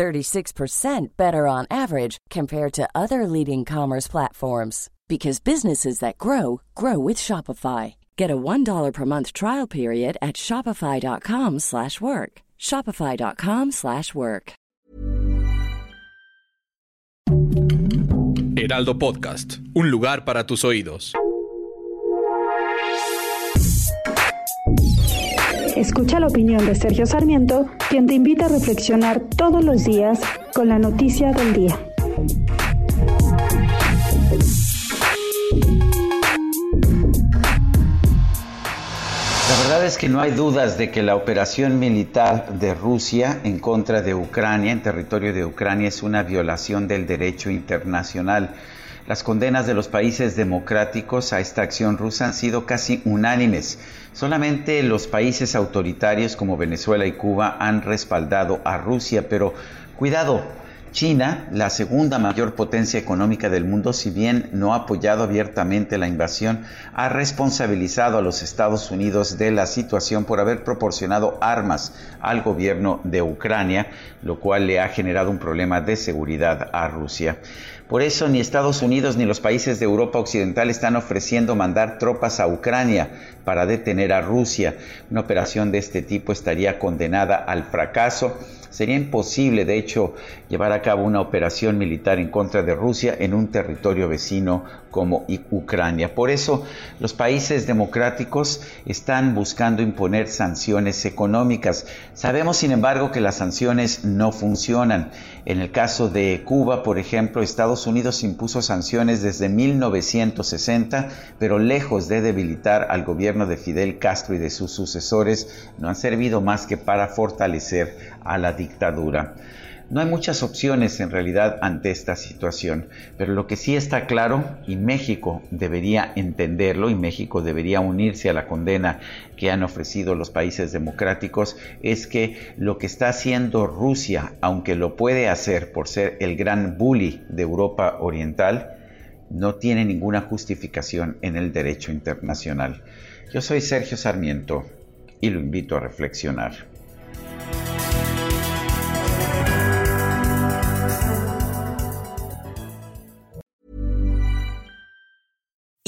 36% better on average compared to other leading commerce platforms because businesses that grow grow with Shopify. Get a $1 per month trial period at shopify.com/work. shopify.com/work. Heraldo Podcast, un lugar para tus oídos. Escucha la opinión de Sergio Sarmiento, quien te invita a reflexionar todos los días con la noticia del día. La verdad es que no hay dudas de que la operación militar de Rusia en contra de Ucrania, en territorio de Ucrania, es una violación del derecho internacional. Las condenas de los países democráticos a esta acción rusa han sido casi unánimes. Solamente los países autoritarios como Venezuela y Cuba han respaldado a Rusia, pero cuidado, China, la segunda mayor potencia económica del mundo, si bien no ha apoyado abiertamente la invasión, ha responsabilizado a los Estados Unidos de la situación por haber proporcionado armas al gobierno de Ucrania, lo cual le ha generado un problema de seguridad a Rusia. Por eso ni Estados Unidos ni los países de Europa Occidental están ofreciendo mandar tropas a Ucrania para detener a Rusia. Una operación de este tipo estaría condenada al fracaso. Sería imposible, de hecho, llevar a cabo una operación militar en contra de Rusia en un territorio vecino como Ucrania. Por eso los países democráticos están buscando imponer sanciones económicas. Sabemos, sin embargo, que las sanciones no funcionan. En el caso de Cuba, por ejemplo, Unidos impuso sanciones desde 1960, pero lejos de debilitar al gobierno de Fidel Castro y de sus sucesores, no han servido más que para fortalecer a la dictadura. No hay muchas opciones en realidad ante esta situación, pero lo que sí está claro, y México debería entenderlo, y México debería unirse a la condena que han ofrecido los países democráticos, es que lo que está haciendo Rusia, aunque lo puede hacer por ser el gran bully de Europa Oriental, no tiene ninguna justificación en el derecho internacional. Yo soy Sergio Sarmiento y lo invito a reflexionar.